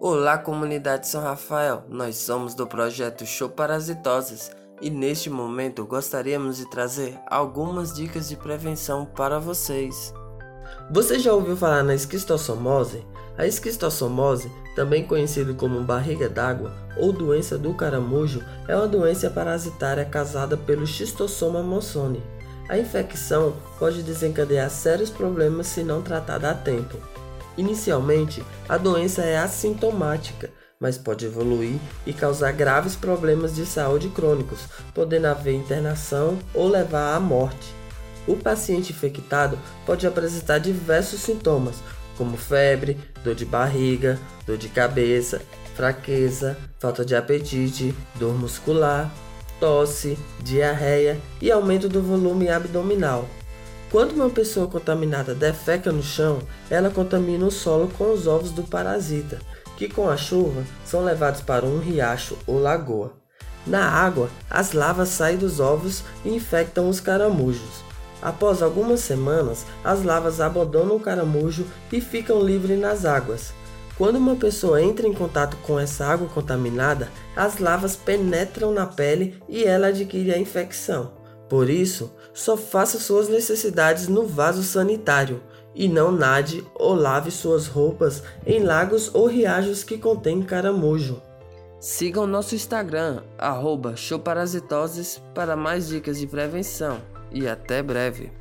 Olá, comunidade São Rafael. Nós somos do projeto Show Parasitoses e neste momento gostaríamos de trazer algumas dicas de prevenção para vocês. Você já ouviu falar na esquistossomose? A esquistossomose, também conhecida como barriga d'água ou doença do caramujo, é uma doença parasitária causada pelo Schistosoma monzoni. A infecção pode desencadear sérios problemas se não tratada a tempo. Inicialmente, a doença é assintomática, mas pode evoluir e causar graves problemas de saúde crônicos, podendo haver internação ou levar à morte. O paciente infectado pode apresentar diversos sintomas, como febre, dor de barriga, dor de cabeça, fraqueza, falta de apetite, dor muscular, tosse, diarreia e aumento do volume abdominal. Quando uma pessoa contaminada defeca no chão, ela contamina o solo com os ovos do parasita, que com a chuva são levados para um riacho ou lagoa. Na água, as lavas saem dos ovos e infectam os caramujos. Após algumas semanas, as lavas abandonam o caramujo e ficam livres nas águas. Quando uma pessoa entra em contato com essa água contaminada, as lavas penetram na pele e ela adquire a infecção. Por isso, só faça suas necessidades no vaso sanitário e não nade ou lave suas roupas em lagos ou riachos que contêm caramujo. Sigam nosso Instagram, arroba showparasitoses, para mais dicas de prevenção. E até breve!